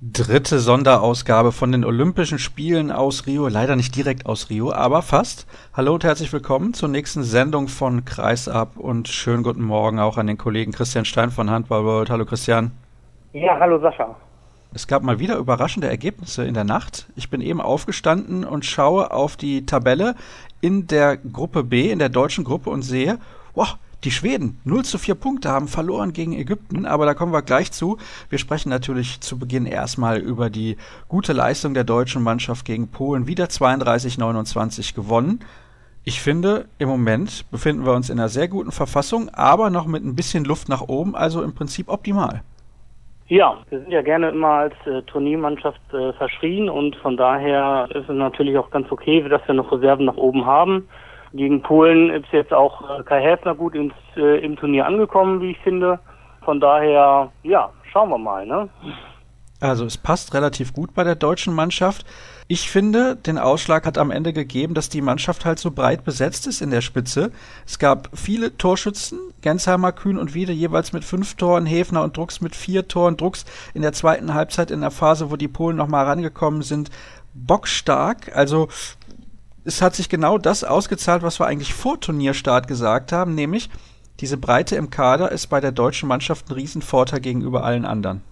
dritte Sonderausgabe von den Olympischen Spielen aus Rio. Leider nicht direkt aus Rio, aber fast. Hallo und herzlich willkommen zur nächsten Sendung von Kreisab und schönen guten Morgen auch an den Kollegen Christian Stein von Handball World. Hallo Christian. Ja, hallo Sascha. Es gab mal wieder überraschende Ergebnisse in der Nacht. Ich bin eben aufgestanden und schaue auf die Tabelle in der Gruppe B, in der deutschen Gruppe und sehe, wow, die Schweden 0 zu 4 Punkte haben verloren gegen Ägypten, aber da kommen wir gleich zu. Wir sprechen natürlich zu Beginn erstmal über die gute Leistung der deutschen Mannschaft gegen Polen. Wieder 32-29 gewonnen. Ich finde, im Moment befinden wir uns in einer sehr guten Verfassung, aber noch mit ein bisschen Luft nach oben, also im Prinzip optimal. Ja, wir sind ja gerne immer als äh, Turniermannschaft äh, verschrien und von daher ist es natürlich auch ganz okay, dass wir noch Reserven nach oben haben. Gegen Polen ist jetzt auch äh, Kai Häfner gut ins, äh, im Turnier angekommen, wie ich finde. Von daher, ja, schauen wir mal. Ne? Also es passt relativ gut bei der deutschen Mannschaft. Ich finde, den Ausschlag hat am Ende gegeben, dass die Mannschaft halt so breit besetzt ist in der Spitze. Es gab viele Torschützen, Gensheimer, Kühn und Wiede jeweils mit fünf Toren, Hefner und Drucks mit vier Toren, Drucks in der zweiten Halbzeit in der Phase, wo die Polen nochmal rangekommen sind, bockstark. Also es hat sich genau das ausgezahlt, was wir eigentlich vor Turnierstart gesagt haben, nämlich diese Breite im Kader ist bei der deutschen Mannschaft ein Riesenvorteil gegenüber allen anderen.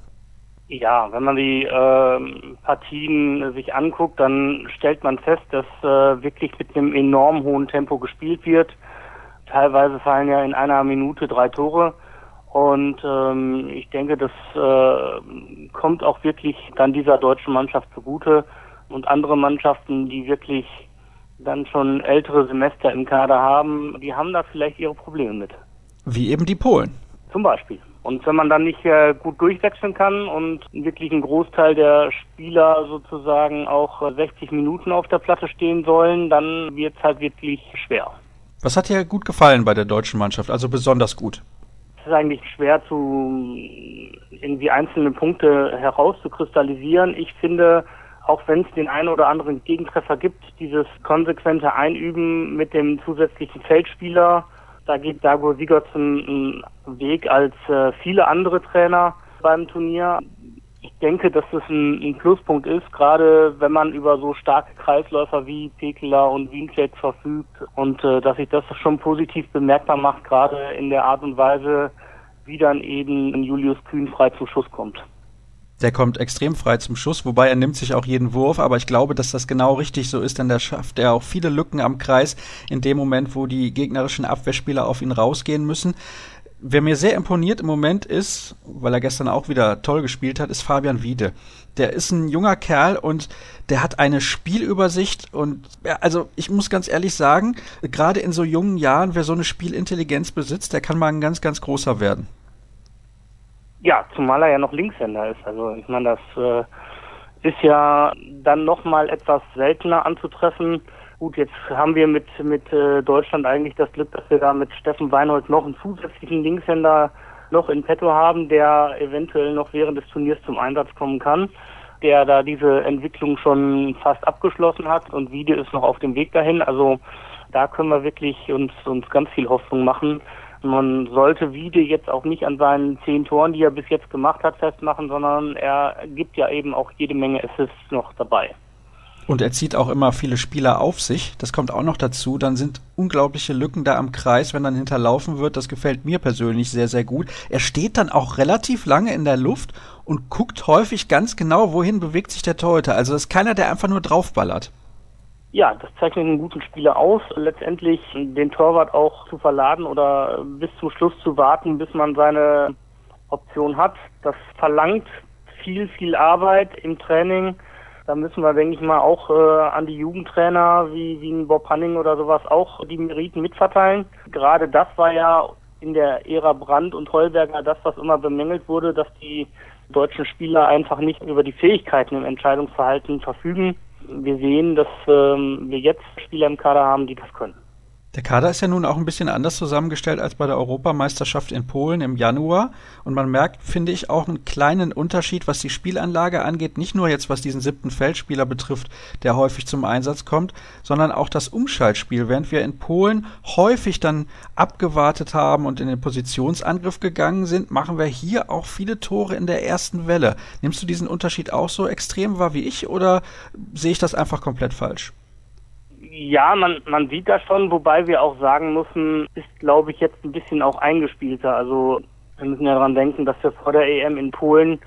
Ja, wenn man die äh, Partien sich anguckt, dann stellt man fest, dass äh, wirklich mit einem enorm hohen Tempo gespielt wird. Teilweise fallen ja in einer Minute drei Tore. Und ähm, ich denke, das äh, kommt auch wirklich dann dieser deutschen Mannschaft zugute. Und andere Mannschaften, die wirklich dann schon ältere Semester im Kader haben, die haben da vielleicht ihre Probleme mit. Wie eben die Polen. Zum Beispiel. Und wenn man dann nicht äh, gut durchwechseln kann und wirklich ein Großteil der Spieler sozusagen auch 60 Minuten auf der Platte stehen sollen, dann wird es halt wirklich schwer. Was hat dir gut gefallen bei der deutschen Mannschaft, also besonders gut? Es ist eigentlich schwer zu irgendwie einzelne Punkte herauszukristallisieren. Ich finde, auch wenn es den einen oder anderen Gegentreffer gibt, dieses konsequente Einüben mit dem zusätzlichen Feldspieler, da geht Dago Sigurdsson einen Weg als äh, viele andere Trainer beim Turnier. Ich denke, dass das ein, ein, Pluspunkt ist, gerade wenn man über so starke Kreisläufer wie Pekela und Wiencheck verfügt und äh, dass sich das schon positiv bemerkbar macht, gerade in der Art und Weise, wie dann eben Julius Kühn frei zum Schuss kommt. Der kommt extrem frei zum Schuss, wobei er nimmt sich auch jeden Wurf, aber ich glaube, dass das genau richtig so ist, denn der schafft er auch viele Lücken am Kreis in dem Moment, wo die gegnerischen Abwehrspieler auf ihn rausgehen müssen. Wer mir sehr imponiert im Moment ist, weil er gestern auch wieder toll gespielt hat, ist Fabian Wiede. Der ist ein junger Kerl und der hat eine Spielübersicht und ja, also ich muss ganz ehrlich sagen, gerade in so jungen Jahren, wer so eine Spielintelligenz besitzt, der kann mal ein ganz, ganz großer werden. Ja, zumal er ja noch Linkshänder ist. Also ich meine, das äh, ist ja dann nochmal etwas seltener anzutreffen. Gut, jetzt haben wir mit, mit äh, Deutschland eigentlich das Glück, dass wir da mit Steffen Weinhold noch einen zusätzlichen Linkshänder noch in petto haben, der eventuell noch während des Turniers zum Einsatz kommen kann, der da diese Entwicklung schon fast abgeschlossen hat und Wiede ist noch auf dem Weg dahin. Also da können wir wirklich uns, uns ganz viel Hoffnung machen, man sollte Wiede jetzt auch nicht an seinen zehn Toren, die er bis jetzt gemacht hat, festmachen, sondern er gibt ja eben auch jede Menge Assists noch dabei. Und er zieht auch immer viele Spieler auf sich. Das kommt auch noch dazu. Dann sind unglaubliche Lücken da am Kreis, wenn dann hinterlaufen wird. Das gefällt mir persönlich sehr, sehr gut. Er steht dann auch relativ lange in der Luft und guckt häufig ganz genau, wohin bewegt sich der Torhüter. Also das ist keiner, der einfach nur draufballert. Ja, das zeichnet einen guten Spieler aus. Letztendlich den Torwart auch zu verladen oder bis zum Schluss zu warten, bis man seine Option hat. Das verlangt viel, viel Arbeit im Training. Da müssen wir, denke ich mal, auch äh, an die Jugendtrainer wie, wie ein Bob Hanning oder sowas auch die Meriten mitverteilen. Gerade das war ja in der Ära Brandt und Heuberger das, was immer bemängelt wurde, dass die deutschen Spieler einfach nicht über die Fähigkeiten im Entscheidungsverhalten verfügen wir sehen, dass ähm, wir jetzt Spieler im Kader haben, die das können. Der Kader ist ja nun auch ein bisschen anders zusammengestellt als bei der Europameisterschaft in Polen im Januar. Und man merkt, finde ich, auch einen kleinen Unterschied, was die Spielanlage angeht. Nicht nur jetzt, was diesen siebten Feldspieler betrifft, der häufig zum Einsatz kommt, sondern auch das Umschaltspiel. Während wir in Polen häufig dann abgewartet haben und in den Positionsangriff gegangen sind, machen wir hier auch viele Tore in der ersten Welle. Nimmst du diesen Unterschied auch so extrem wahr wie ich oder sehe ich das einfach komplett falsch? Ja, man, man sieht das schon, wobei wir auch sagen müssen, ist, glaube ich, jetzt ein bisschen auch eingespielter. Also wir müssen ja daran denken, dass wir vor der EM in Polen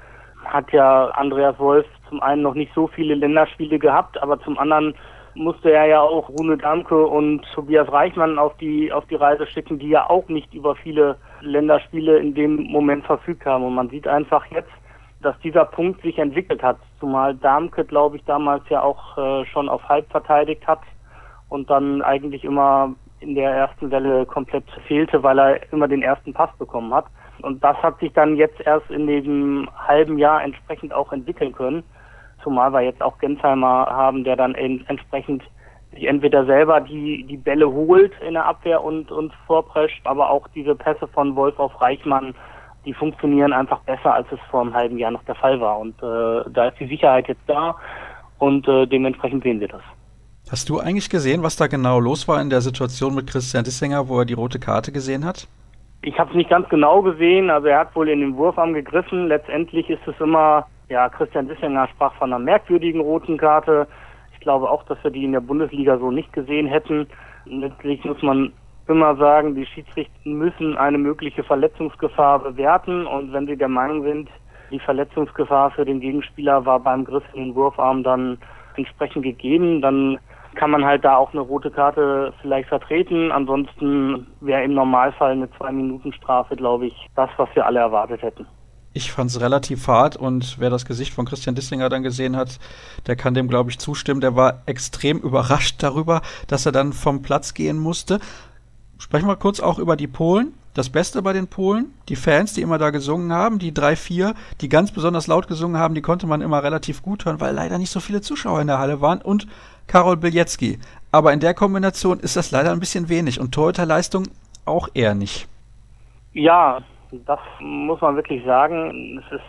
hat ja Andreas Wolf zum einen noch nicht so viele Länderspiele gehabt, aber zum anderen musste er ja auch Rune Damke und Tobias Reichmann auf die auf die Reise schicken, die ja auch nicht über viele Länderspiele in dem Moment verfügt haben. Und man sieht einfach jetzt, dass dieser Punkt sich entwickelt hat, zumal Damke, glaube ich, damals ja auch äh, schon auf halb verteidigt hat und dann eigentlich immer in der ersten Welle komplett fehlte, weil er immer den ersten Pass bekommen hat. Und das hat sich dann jetzt erst in diesem halben Jahr entsprechend auch entwickeln können. Zumal wir jetzt auch Gensheimer haben, der dann entsprechend sich entweder selber die, die Bälle holt in der Abwehr und, und vorprescht, aber auch diese Pässe von Wolf auf Reichmann, die funktionieren einfach besser, als es vor einem halben Jahr noch der Fall war. Und äh, da ist die Sicherheit jetzt da und äh, dementsprechend sehen wir das. Hast du eigentlich gesehen, was da genau los war in der Situation mit Christian Dissinger, wo er die rote Karte gesehen hat? Ich habe es nicht ganz genau gesehen, also er hat wohl in den Wurfarm gegriffen. Letztendlich ist es immer, ja, Christian Dissinger sprach von einer merkwürdigen roten Karte. Ich glaube auch, dass wir die in der Bundesliga so nicht gesehen hätten. Letztlich muss man immer sagen, die Schiedsrichter müssen eine mögliche Verletzungsgefahr bewerten und wenn sie der Meinung sind, die Verletzungsgefahr für den Gegenspieler war beim Griff in den Wurfarm dann entsprechend gegeben, dann kann man halt da auch eine rote Karte vielleicht vertreten. Ansonsten wäre im Normalfall eine Zwei-Minuten-Strafe, glaube ich, das, was wir alle erwartet hätten. Ich fand es relativ hart und wer das Gesicht von Christian Dissinger dann gesehen hat, der kann dem, glaube ich, zustimmen. Der war extrem überrascht darüber, dass er dann vom Platz gehen musste. Sprechen wir kurz auch über die Polen. Das Beste bei den Polen, die Fans, die immer da gesungen haben, die drei, vier, die ganz besonders laut gesungen haben, die konnte man immer relativ gut hören, weil leider nicht so viele Zuschauer in der Halle waren. Und Karol Bilecki. Aber in der Kombination ist das leider ein bisschen wenig und Torhüterleistung auch eher nicht. Ja, das muss man wirklich sagen. Es ist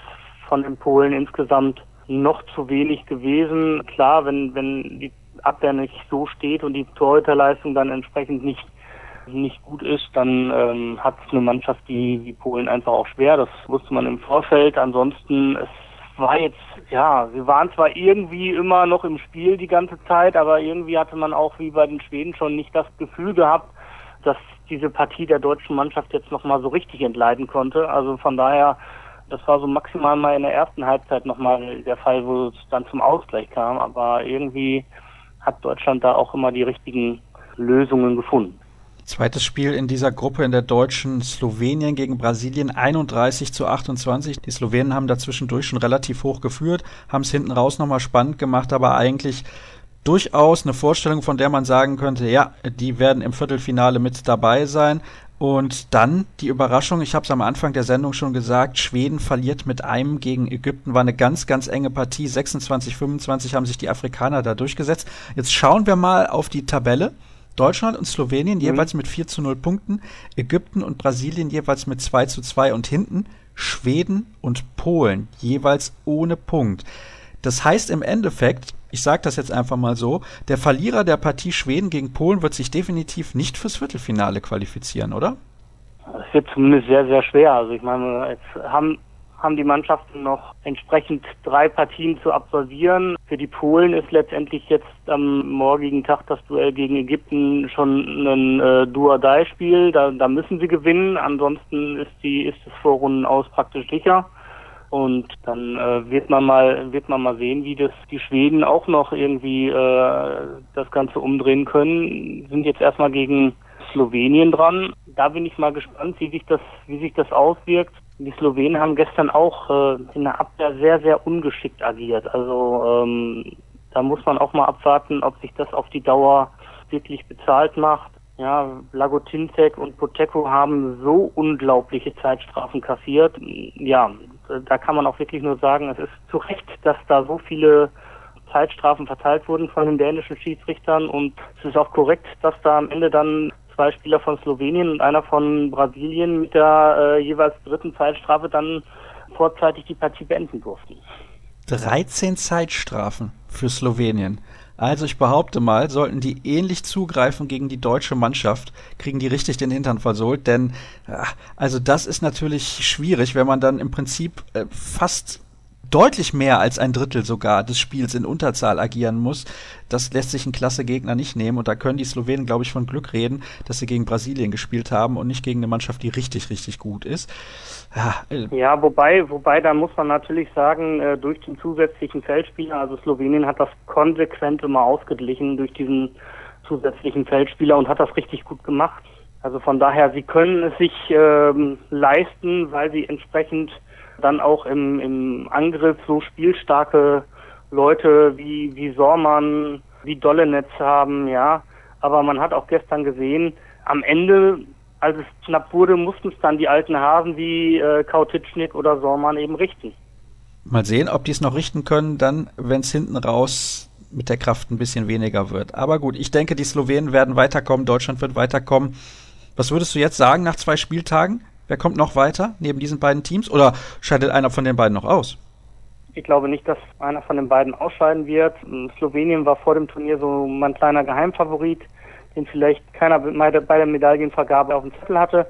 von den Polen insgesamt noch zu wenig gewesen. Klar, wenn, wenn die Abwehr nicht so steht und die Torhüterleistung dann entsprechend nicht nicht gut ist, dann ähm, hat eine Mannschaft wie, wie Polen einfach auch schwer. Das wusste man im Vorfeld. Ansonsten, es war jetzt, ja, sie waren zwar irgendwie immer noch im Spiel die ganze Zeit, aber irgendwie hatte man auch wie bei den Schweden schon nicht das Gefühl gehabt, dass diese Partie der deutschen Mannschaft jetzt nochmal so richtig entleiden konnte. Also von daher, das war so maximal mal in der ersten Halbzeit nochmal der Fall, wo es dann zum Ausgleich kam. Aber irgendwie hat Deutschland da auch immer die richtigen Lösungen gefunden. Zweites Spiel in dieser Gruppe in der deutschen Slowenien gegen Brasilien 31 zu 28. Die Slowenen haben dazwischendurch schon relativ hoch geführt, haben es hinten raus nochmal spannend gemacht, aber eigentlich durchaus eine Vorstellung, von der man sagen könnte, ja, die werden im Viertelfinale mit dabei sein. Und dann die Überraschung, ich habe es am Anfang der Sendung schon gesagt, Schweden verliert mit einem gegen Ägypten, war eine ganz, ganz enge Partie. 26, 25 haben sich die Afrikaner da durchgesetzt. Jetzt schauen wir mal auf die Tabelle. Deutschland und Slowenien mhm. jeweils mit 4 zu 0 Punkten, Ägypten und Brasilien jeweils mit 2 zu 2 und hinten Schweden und Polen jeweils ohne Punkt. Das heißt im Endeffekt, ich sage das jetzt einfach mal so, der Verlierer der Partie Schweden gegen Polen wird sich definitiv nicht fürs Viertelfinale qualifizieren, oder? Das wird zumindest sehr, sehr schwer. Also ich meine, jetzt haben haben die Mannschaften noch entsprechend drei Partien zu absolvieren. Für die Polen ist letztendlich jetzt am morgigen Tag das Duell gegen Ägypten schon ein äh, Duodai-Spiel. Da, da müssen sie gewinnen. Ansonsten ist die ist das Vorrunden aus praktisch sicher. Und dann äh, wird man mal wird man mal sehen, wie das die Schweden auch noch irgendwie äh, das Ganze umdrehen können. Sind jetzt erstmal gegen Slowenien dran. Da bin ich mal gespannt, wie sich das wie sich das auswirkt. Die Slowenen haben gestern auch äh, in der Abwehr sehr, sehr ungeschickt agiert. Also ähm, da muss man auch mal abwarten, ob sich das auf die Dauer wirklich bezahlt macht. Ja, Lagotinzek und Poteko haben so unglaubliche Zeitstrafen kassiert. Ja, da kann man auch wirklich nur sagen, es ist zu Recht, dass da so viele Zeitstrafen verteilt wurden von den dänischen Schiedsrichtern und es ist auch korrekt, dass da am Ende dann zwei Spieler von Slowenien und einer von Brasilien mit der äh, jeweils dritten Zeitstrafe dann vorzeitig die Partie beenden durften. 13 Zeitstrafen für Slowenien. Also ich behaupte mal, sollten die ähnlich zugreifen gegen die deutsche Mannschaft, kriegen die richtig den Hintern versohlt, denn also das ist natürlich schwierig, wenn man dann im Prinzip äh, fast deutlich mehr als ein Drittel sogar des Spiels in Unterzahl agieren muss. Das lässt sich ein klasse Gegner nicht nehmen und da können die Slowenen, glaube ich, von Glück reden, dass sie gegen Brasilien gespielt haben und nicht gegen eine Mannschaft, die richtig, richtig gut ist. Ja, äh, ja wobei, wobei, da muss man natürlich sagen, äh, durch den zusätzlichen Feldspieler, also Slowenien hat das konsequent immer ausgeglichen durch diesen zusätzlichen Feldspieler und hat das richtig gut gemacht. Also von daher, sie können es sich ähm, leisten, weil sie entsprechend dann auch im, im Angriff so spielstarke Leute wie, wie Sormann, wie Dollenetz haben, ja. Aber man hat auch gestern gesehen, am Ende, als es knapp wurde, mussten es dann die alten Hasen wie äh, Kautitschnik oder Sormann eben richten. Mal sehen, ob die es noch richten können, dann, wenn es hinten raus mit der Kraft ein bisschen weniger wird. Aber gut, ich denke, die Slowenen werden weiterkommen, Deutschland wird weiterkommen. Was würdest du jetzt sagen nach zwei Spieltagen? Wer kommt noch weiter neben diesen beiden Teams? Oder scheidet einer von den beiden noch aus? Ich glaube nicht, dass einer von den beiden ausscheiden wird. Slowenien war vor dem Turnier so mein kleiner Geheimfavorit, den vielleicht keiner bei der Medaillenvergabe auf dem Zettel hatte.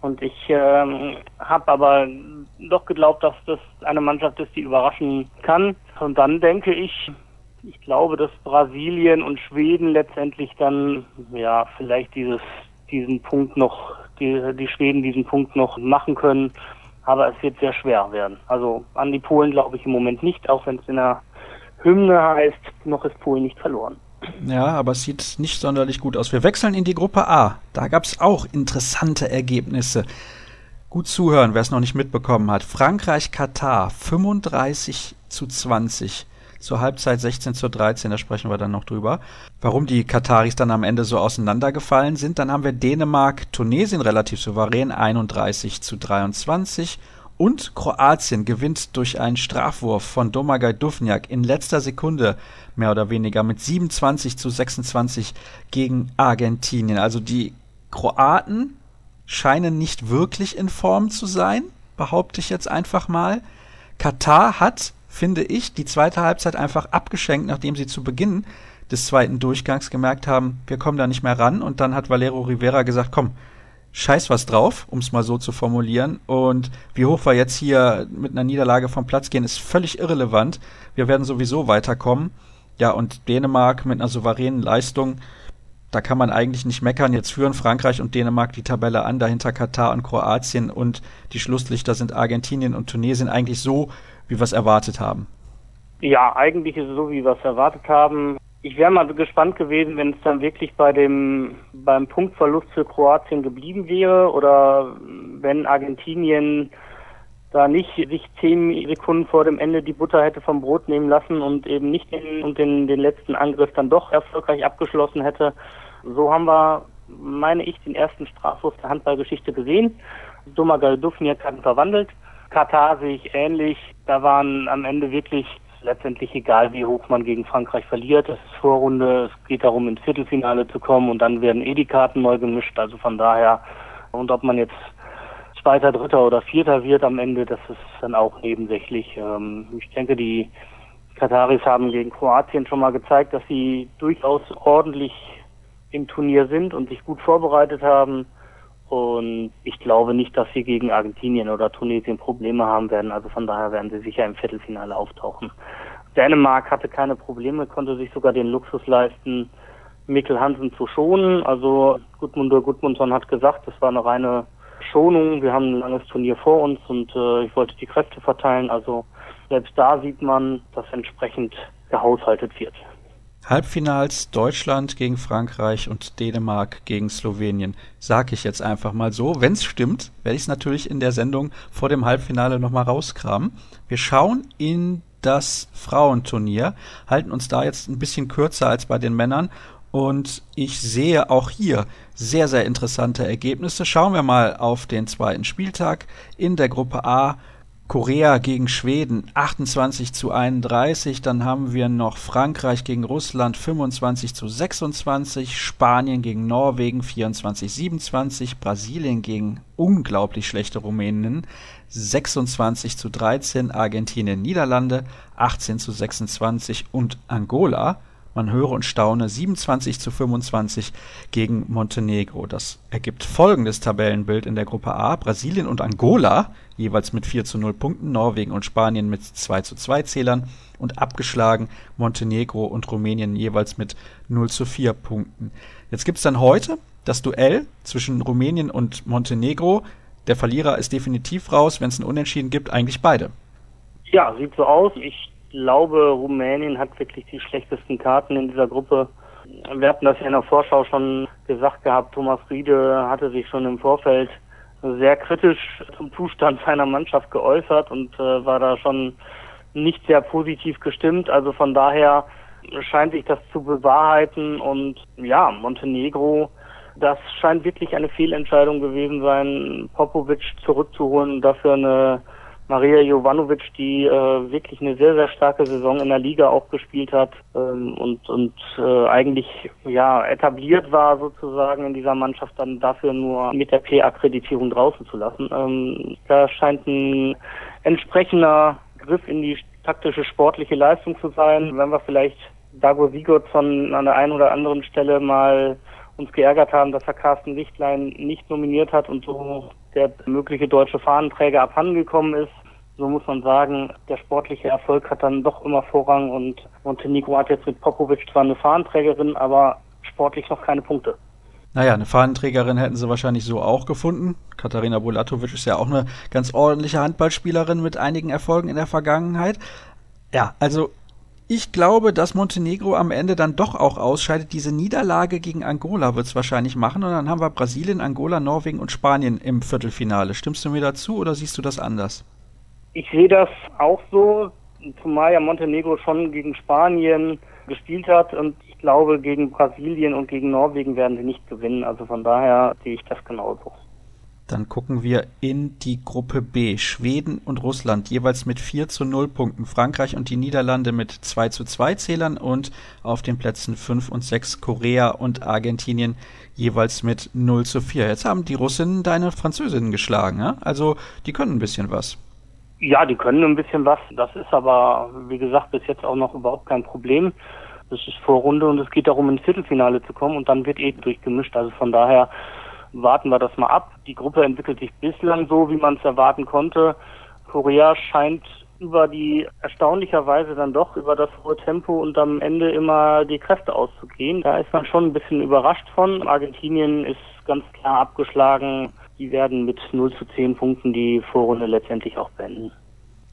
Und ich ähm, habe aber doch geglaubt, dass das eine Mannschaft ist, die überraschen kann. Und dann denke ich, ich glaube, dass Brasilien und Schweden letztendlich dann ja vielleicht dieses diesen Punkt noch, die, die Schweden diesen Punkt noch machen können. Aber es wird sehr schwer werden. Also an die Polen glaube ich im Moment nicht, auch wenn es in der Hymne heißt, noch ist Polen nicht verloren. Ja, aber es sieht nicht sonderlich gut aus. Wir wechseln in die Gruppe A. Da gab es auch interessante Ergebnisse. Gut zuhören, wer es noch nicht mitbekommen hat. Frankreich, Katar 35 zu 20 zur Halbzeit 16 zu 13, da sprechen wir dann noch drüber. Warum die Kataris dann am Ende so auseinandergefallen sind, dann haben wir Dänemark, Tunesien relativ souverän 31 zu 23 und Kroatien gewinnt durch einen Strafwurf von Domagoj Duvnjak in letzter Sekunde mehr oder weniger mit 27 zu 26 gegen Argentinien. Also die Kroaten scheinen nicht wirklich in Form zu sein, behaupte ich jetzt einfach mal. Katar hat finde ich, die zweite Halbzeit einfach abgeschenkt, nachdem sie zu Beginn des zweiten Durchgangs gemerkt haben, wir kommen da nicht mehr ran. Und dann hat Valero Rivera gesagt, komm, scheiß was drauf, um es mal so zu formulieren. Und wie hoch wir jetzt hier mit einer Niederlage vom Platz gehen, ist völlig irrelevant. Wir werden sowieso weiterkommen. Ja, und Dänemark mit einer souveränen Leistung, da kann man eigentlich nicht meckern. Jetzt führen Frankreich und Dänemark die Tabelle an, dahinter Katar und Kroatien und die Schlusslichter sind Argentinien und Tunesien eigentlich so, wie wir es erwartet haben. Ja, eigentlich ist es so, wie wir es erwartet haben. Ich wäre mal gespannt gewesen, wenn es dann wirklich bei dem beim Punktverlust für Kroatien geblieben wäre oder wenn Argentinien da nicht sich zehn Sekunden vor dem Ende die Butter hätte vom Brot nehmen lassen und eben nicht den, und den, den letzten Angriff dann doch erfolgreich abgeschlossen hätte. So haben wir, meine ich, den ersten Strafwurf der Handballgeschichte gesehen. Domagal Dufniak hat verwandelt. Katar sehe ich ähnlich. Da waren am Ende wirklich letztendlich egal, wie hoch man gegen Frankreich verliert. Es ist Vorrunde, es geht darum, ins Viertelfinale zu kommen und dann werden eh die Karten neu gemischt. Also von daher, und ob man jetzt Zweiter, Dritter oder Vierter wird am Ende, das ist dann auch nebensächlich. Ähm, ich denke, die Kataris haben gegen Kroatien schon mal gezeigt, dass sie durchaus ordentlich im Turnier sind und sich gut vorbereitet haben. Und ich glaube nicht, dass sie gegen Argentinien oder Tunesien Probleme haben werden. Also von daher werden sie sicher im Viertelfinale auftauchen. Dänemark hatte keine Probleme, konnte sich sogar den Luxus leisten, Mikkel Hansen zu schonen. Also Gudmundur Gudmundsson hat gesagt, das war eine reine Schonung. Wir haben ein langes Turnier vor uns und äh, ich wollte die Kräfte verteilen. Also selbst da sieht man, dass entsprechend gehaushaltet wird. Halbfinals Deutschland gegen Frankreich und Dänemark gegen Slowenien. Sag ich jetzt einfach mal so. Wenn es stimmt, werde ich es natürlich in der Sendung vor dem Halbfinale nochmal rauskramen. Wir schauen in das Frauenturnier, halten uns da jetzt ein bisschen kürzer als bei den Männern und ich sehe auch hier sehr, sehr interessante Ergebnisse. Schauen wir mal auf den zweiten Spieltag in der Gruppe A Korea gegen Schweden 28 zu 31, dann haben wir noch Frankreich gegen Russland 25 zu 26, Spanien gegen Norwegen 24 27, Brasilien gegen unglaublich schlechte Rumänen 26 zu 13, Argentinien Niederlande 18 zu 26 und Angola man höre und staune 27 zu 25 gegen Montenegro. Das ergibt folgendes Tabellenbild in der Gruppe A. Brasilien und Angola jeweils mit 4 zu 0 Punkten, Norwegen und Spanien mit 2 zu 2 Zählern und abgeschlagen Montenegro und Rumänien jeweils mit 0 zu 4 Punkten. Jetzt gibt's dann heute das Duell zwischen Rumänien und Montenegro. Der Verlierer ist definitiv raus, wenn es ein Unentschieden gibt, eigentlich beide. Ja, sieht so aus. Ich glaube, Rumänien hat wirklich die schlechtesten Karten in dieser Gruppe. Wir hatten das ja in der Vorschau schon gesagt gehabt. Thomas Riede hatte sich schon im Vorfeld sehr kritisch zum Zustand seiner Mannschaft geäußert und äh, war da schon nicht sehr positiv gestimmt. Also von daher scheint sich das zu bewahrheiten und ja, Montenegro, das scheint wirklich eine Fehlentscheidung gewesen sein, Popovic zurückzuholen und dafür eine Maria Jovanovic, die äh, wirklich eine sehr, sehr starke Saison in der Liga auch gespielt hat ähm, und, und äh, eigentlich ja etabliert war sozusagen in dieser Mannschaft, dann dafür nur mit der P-Akkreditierung draußen zu lassen. Ähm, da scheint ein entsprechender Griff in die taktische sportliche Leistung zu sein. Wenn wir vielleicht Dago Sigurdsson an der einen oder anderen Stelle mal uns geärgert haben, dass er Carsten Lichtlein nicht nominiert hat und so der mögliche deutsche Fahnenträger abhandengekommen ist. So muss man sagen, der sportliche Erfolg hat dann doch immer Vorrang und Montenegro hat jetzt mit Popovic zwar eine Fahnenträgerin, aber sportlich noch keine Punkte. Naja, eine Fahnenträgerin hätten sie wahrscheinlich so auch gefunden. Katharina Bulatovic ist ja auch eine ganz ordentliche Handballspielerin mit einigen Erfolgen in der Vergangenheit. Ja, also ich glaube, dass Montenegro am Ende dann doch auch ausscheidet. Diese Niederlage gegen Angola wird es wahrscheinlich machen. Und dann haben wir Brasilien, Angola, Norwegen und Spanien im Viertelfinale. Stimmst du mir dazu oder siehst du das anders? Ich sehe das auch so, zumal ja Montenegro schon gegen Spanien gespielt hat und ich glaube, gegen Brasilien und gegen Norwegen werden sie nicht gewinnen. Also von daher sehe ich das genauso. Dann gucken wir in die Gruppe B. Schweden und Russland jeweils mit 4 zu 0 Punkten. Frankreich und die Niederlande mit 2 zu 2 Zählern und auf den Plätzen 5 und 6 Korea und Argentinien jeweils mit 0 zu 4. Jetzt haben die Russinnen deine Französinnen geschlagen. Ja? Also die können ein bisschen was. Ja, die können ein bisschen was. Das ist aber, wie gesagt, bis jetzt auch noch überhaupt kein Problem. Das ist Vorrunde und es geht darum, ins Viertelfinale zu kommen und dann wird eh durchgemischt. Also von daher warten wir das mal ab. Die Gruppe entwickelt sich bislang so, wie man es erwarten konnte. Korea scheint über die erstaunlicherweise dann doch über das hohe Tempo und am Ende immer die Kräfte auszugehen. Da ist man schon ein bisschen überrascht von. Argentinien ist ganz klar abgeschlagen die werden mit 0 zu 10 Punkten die Vorrunde letztendlich auch beenden.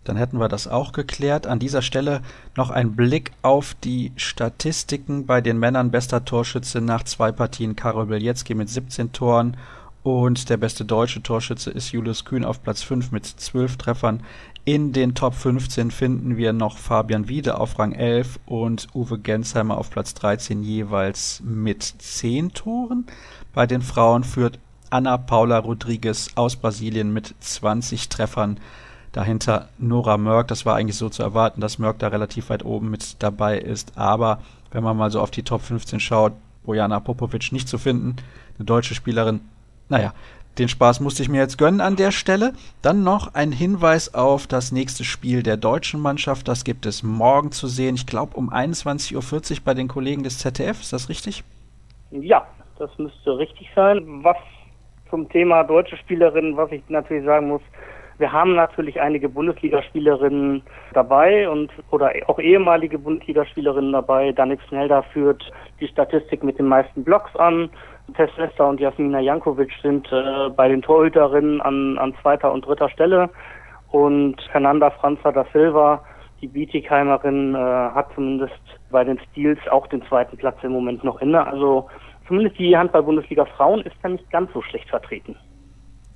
Dann hätten wir das auch geklärt. An dieser Stelle noch ein Blick auf die Statistiken bei den Männern. Bester Torschütze nach zwei Partien Karol Bielецki mit 17 Toren und der beste deutsche Torschütze ist Julius Kühn auf Platz 5 mit 12 Treffern. In den Top 15 finden wir noch Fabian Wiede auf Rang 11 und Uwe Gensheimer auf Platz 13 jeweils mit 10 Toren. Bei den Frauen führt Ana Paula Rodriguez aus Brasilien mit 20 Treffern. Dahinter Nora Mörk. Das war eigentlich so zu erwarten, dass Mörk da relativ weit oben mit dabei ist. Aber wenn man mal so auf die Top 15 schaut, Bojana Popovic nicht zu finden, eine deutsche Spielerin. Naja, den Spaß musste ich mir jetzt gönnen an der Stelle. Dann noch ein Hinweis auf das nächste Spiel der deutschen Mannschaft. Das gibt es morgen zu sehen. Ich glaube um 21.40 Uhr bei den Kollegen des ZDF. Ist das richtig? Ja, das müsste richtig sein. Was zum Thema deutsche Spielerinnen, was ich natürlich sagen muss, wir haben natürlich einige Bundesligaspielerinnen dabei und oder auch ehemalige Bundesligaspielerinnen dabei. Danik Snelda führt die Statistik mit den meisten Blocks an. Tess Lester und Jasmina Jankovic sind äh, bei den Torhüterinnen an, an zweiter und dritter Stelle. Und Fernanda Franza da Silva, die Bietigheimerin, äh, hat zumindest bei den Steals auch den zweiten Platz im Moment noch inne. Also zumindest die Handball-Bundesliga Frauen ist da nicht ganz so schlecht vertreten.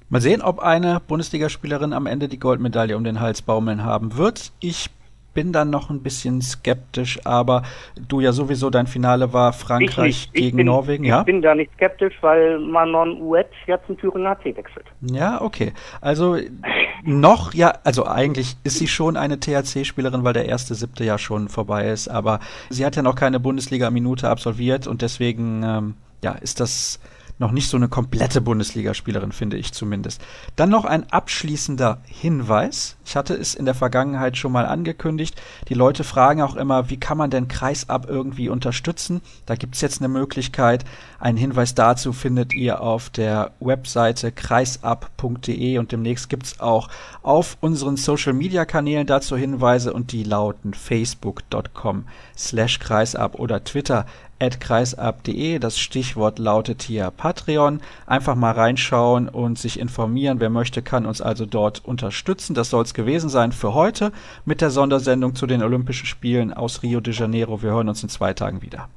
Mal sehen, ob eine Bundesligaspielerin am Ende die Goldmedaille um den Hals baumeln haben wird. Ich bin dann noch ein bisschen skeptisch, aber du ja sowieso dein Finale war Frankreich gegen bin, Norwegen, ich ja? Ich bin da nicht skeptisch, weil Manon Uet jetzt in Thüringen HC wechselt. Ja, okay. Also noch, ja, also eigentlich ist sie schon eine THC-Spielerin, weil der erste siebte ja schon vorbei ist, aber sie hat ja noch keine Bundesliga-Minute absolviert und deswegen, ähm, ja, ist das noch nicht so eine komplette Bundesligaspielerin, finde ich zumindest. Dann noch ein abschließender Hinweis. Ich hatte es in der Vergangenheit schon mal angekündigt. Die Leute fragen auch immer, wie kann man denn Kreisab irgendwie unterstützen? Da gibt es jetzt eine Möglichkeit. Einen Hinweis dazu findet ihr auf der Webseite kreisab.de und demnächst gibt es auch auf unseren Social Media Kanälen dazu Hinweise und die lauten facebook.com slash kreisab oder Twitter kreisab.de. Das Stichwort lautet hier Patreon. Einfach mal reinschauen und sich informieren. Wer möchte, kann uns also dort unterstützen. Das soll es gewesen sein für heute mit der Sondersendung zu den Olympischen Spielen aus Rio de Janeiro. Wir hören uns in zwei Tagen wieder.